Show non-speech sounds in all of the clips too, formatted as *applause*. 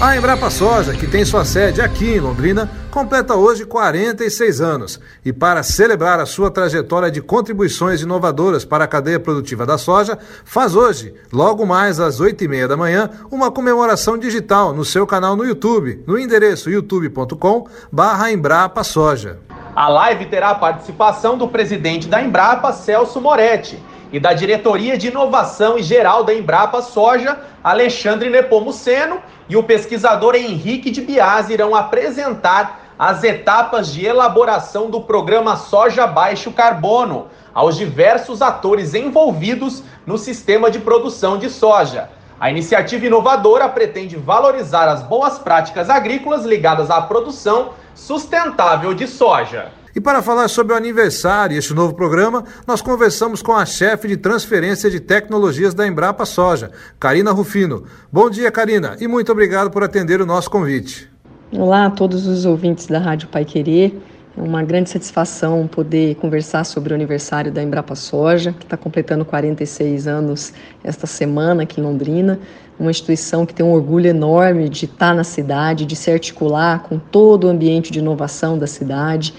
A Embrapa Soja, que tem sua sede aqui em Londrina, completa hoje 46 anos. E para celebrar a sua trajetória de contribuições inovadoras para a cadeia produtiva da soja, faz hoje, logo mais às 8 e meia da manhã, uma comemoração digital no seu canal no YouTube, no endereço youtube.com barra Embrapa Soja. A live terá a participação do presidente da Embrapa, Celso Moretti, e da diretoria de inovação e geral da Embrapa Soja, Alexandre Nepomuceno, e o pesquisador Henrique de Bias irão apresentar as etapas de elaboração do programa Soja Baixo Carbono aos diversos atores envolvidos no sistema de produção de soja. A iniciativa inovadora pretende valorizar as boas práticas agrícolas ligadas à produção sustentável de soja. E para falar sobre o aniversário e este novo programa, nós conversamos com a chefe de transferência de tecnologias da Embrapa Soja, Karina Rufino. Bom dia, Karina, e muito obrigado por atender o nosso convite. Olá a todos os ouvintes da Rádio Pai Querer. É uma grande satisfação poder conversar sobre o aniversário da Embrapa Soja, que está completando 46 anos esta semana aqui em Londrina. Uma instituição que tem um orgulho enorme de estar na cidade, de se articular com todo o ambiente de inovação da cidade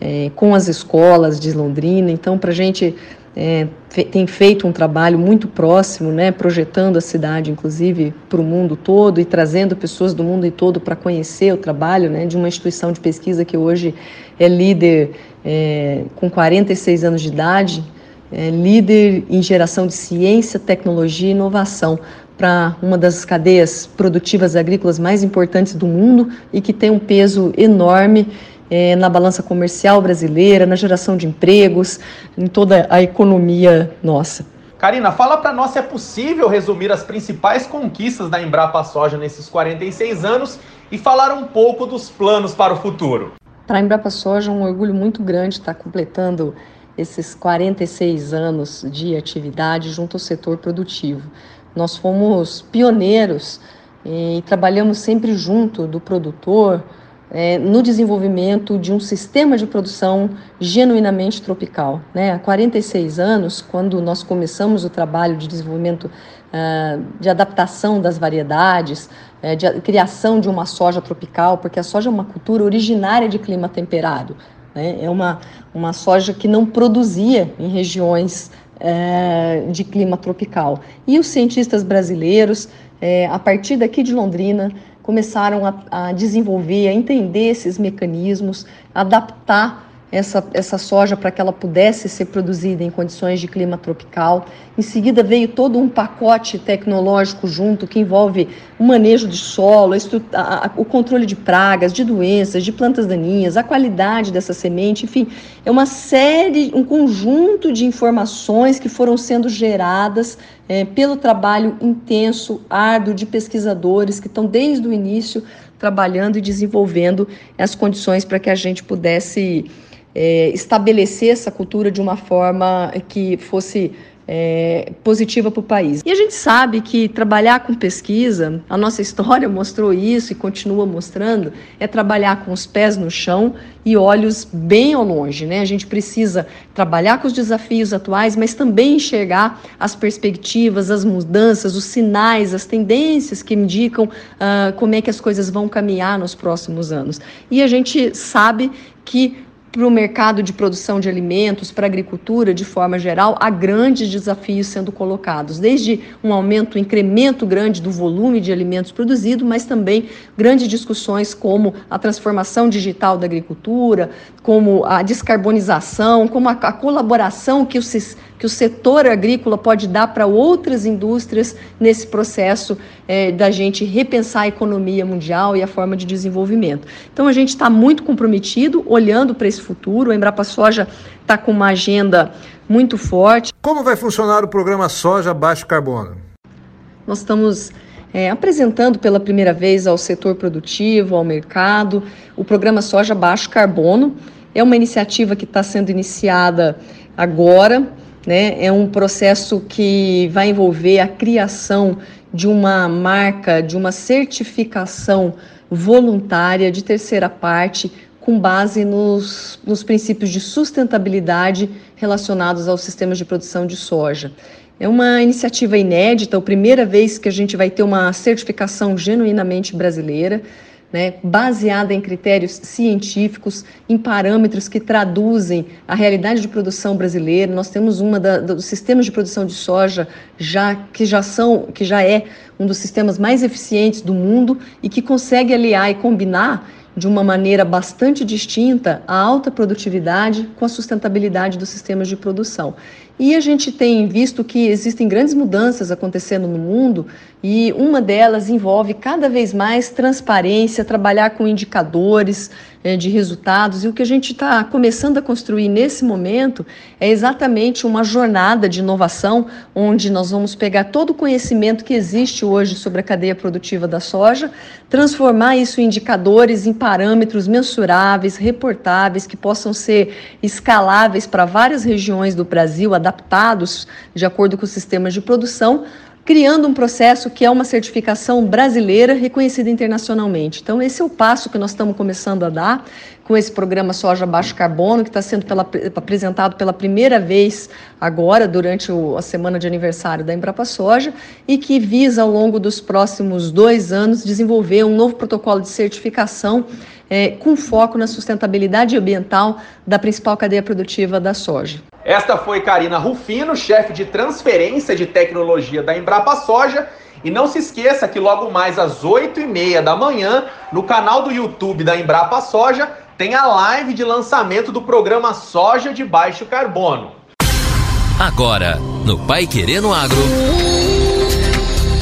é, com as escolas de Londrina. Então, para a gente é, tem feito um trabalho muito próximo, né, projetando a cidade, inclusive, para o mundo todo e trazendo pessoas do mundo todo para conhecer o trabalho né, de uma instituição de pesquisa que hoje é líder é, com 46 anos de idade, é líder em geração de ciência, tecnologia e inovação para uma das cadeias produtivas agrícolas mais importantes do mundo e que tem um peso enorme é, na balança comercial brasileira, na geração de empregos, em toda a economia nossa. Karina, fala para nós se é possível resumir as principais conquistas da Embrapa Soja nesses 46 anos e falar um pouco dos planos para o futuro. Para a Embrapa Soja é um orgulho muito grande estar completando esses 46 anos de atividade junto ao setor produtivo. Nós fomos pioneiros e trabalhamos sempre junto do produtor, é, no desenvolvimento de um sistema de produção genuinamente tropical. Né? Há 46 anos, quando nós começamos o trabalho de desenvolvimento uh, de adaptação das variedades, uh, de criação de uma soja tropical, porque a soja é uma cultura originária de clima temperado. Né? É uma, uma soja que não produzia em regiões uh, de clima tropical. E os cientistas brasileiros, eh, a partir daqui de Londrina, começaram a, a desenvolver, a entender esses mecanismos, adaptar essa, essa soja para que ela pudesse ser produzida em condições de clima tropical. Em seguida veio todo um pacote tecnológico junto que envolve o manejo de solo, a, a, o controle de pragas, de doenças, de plantas daninhas, a qualidade dessa semente, enfim, é uma série, um conjunto de informações que foram sendo geradas é, pelo trabalho intenso, árduo de pesquisadores que estão desde o início trabalhando e desenvolvendo as condições para que a gente pudesse é, estabelecer essa cultura de uma forma que fosse é, positiva para o país. E a gente sabe que trabalhar com pesquisa, a nossa história *laughs* mostrou isso e continua mostrando, é trabalhar com os pés no chão e olhos bem ao longe. Né? A gente precisa trabalhar com os desafios atuais, mas também enxergar as perspectivas, as mudanças, os sinais, as tendências que indicam uh, como é que as coisas vão caminhar nos próximos anos. E a gente sabe que para o mercado de produção de alimentos, para a agricultura de forma geral, há grandes desafios sendo colocados, desde um aumento, um incremento grande do volume de alimentos produzido, mas também grandes discussões como a transformação digital da agricultura, como a descarbonização, como a, a colaboração que o, que o setor agrícola pode dar para outras indústrias nesse processo é, da gente repensar a economia mundial e a forma de desenvolvimento. Então a gente está muito comprometido, olhando para esse futuro. A Embrapa Soja está com uma agenda muito forte. Como vai funcionar o programa Soja Baixo Carbono? Nós estamos é, apresentando pela primeira vez ao setor produtivo, ao mercado, o programa Soja Baixo Carbono. É uma iniciativa que está sendo iniciada agora, né? é um processo que vai envolver a criação de uma marca, de uma certificação voluntária, de terceira parte, com base nos, nos princípios de sustentabilidade relacionados aos sistemas de produção de soja. É uma iniciativa inédita, a primeira vez que a gente vai ter uma certificação genuinamente brasileira né, baseada em critérios científicos, em parâmetros que traduzem a realidade de produção brasileira. Nós temos uma da, dos sistemas de produção de soja já que já são, que já é um dos sistemas mais eficientes do mundo e que consegue aliar e combinar de uma maneira bastante distinta a alta produtividade com a sustentabilidade dos sistemas de produção. E a gente tem visto que existem grandes mudanças acontecendo no mundo e uma delas envolve cada vez mais transparência, trabalhar com indicadores é, de resultados. E o que a gente está começando a construir nesse momento é exatamente uma jornada de inovação, onde nós vamos pegar todo o conhecimento que existe hoje sobre a cadeia produtiva da soja, transformar isso em indicadores, em parâmetros mensuráveis, reportáveis, que possam ser escaláveis para várias regiões do Brasil, adaptados de acordo com os sistemas de produção criando um processo que é uma certificação brasileira reconhecida internacionalmente. Então, esse é o passo que nós estamos começando a dar com esse programa Soja Baixo Carbono, que está sendo pela, apresentado pela primeira vez agora, durante o, a semana de aniversário da Embrapa Soja, e que visa, ao longo dos próximos dois anos, desenvolver um novo protocolo de certificação é, com foco na sustentabilidade ambiental da principal cadeia produtiva da soja. Esta foi Karina Rufino, chefe de transferência de tecnologia da Embrapa Soja. E não se esqueça que logo mais às 8h30 da manhã, no canal do YouTube da Embrapa Soja, tem a live de lançamento do programa Soja de Baixo Carbono. Agora, no Pai Querendo Agro.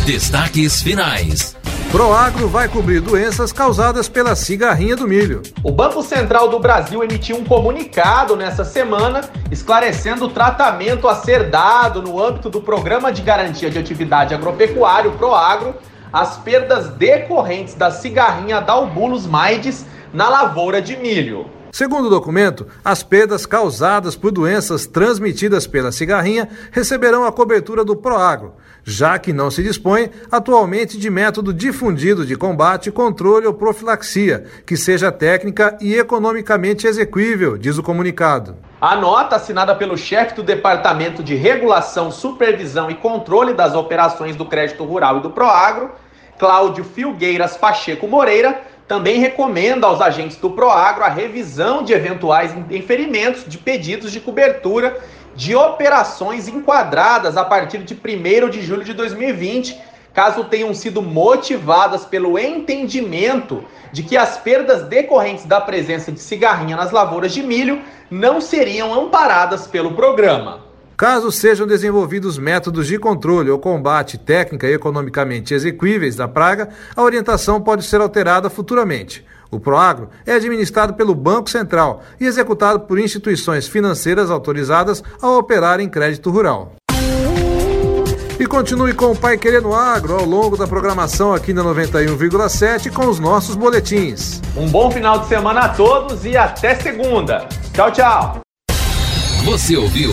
Destaques finais. Proagro vai cobrir doenças causadas pela cigarrinha do milho. O Banco Central do Brasil emitiu um comunicado nessa semana esclarecendo o tratamento a ser dado no âmbito do Programa de Garantia de Atividade Agropecuária, o Proagro, às perdas decorrentes da cigarrinha da Albulus maides na lavoura de milho. Segundo o documento, as perdas causadas por doenças transmitidas pela cigarrinha receberão a cobertura do Proagro, já que não se dispõe atualmente de método difundido de combate, controle ou profilaxia, que seja técnica e economicamente execuível, diz o comunicado. A nota, assinada pelo chefe do Departamento de Regulação, Supervisão e Controle das Operações do Crédito Rural e do Proagro, Cláudio Filgueiras Pacheco Moreira, também recomenda aos agentes do Proagro a revisão de eventuais inferimentos de pedidos de cobertura de operações enquadradas a partir de 1 de julho de 2020, caso tenham sido motivadas pelo entendimento de que as perdas decorrentes da presença de cigarrinha nas lavouras de milho não seriam amparadas pelo programa. Caso sejam desenvolvidos métodos de controle ou combate técnica e economicamente execuíveis da praga, a orientação pode ser alterada futuramente. O Proagro é administrado pelo Banco Central e executado por instituições financeiras autorizadas a operar em crédito rural. E continue com o Pai Querendo Agro ao longo da programação aqui na 91,7 com os nossos boletins. Um bom final de semana a todos e até segunda. Tchau, tchau. Você ouviu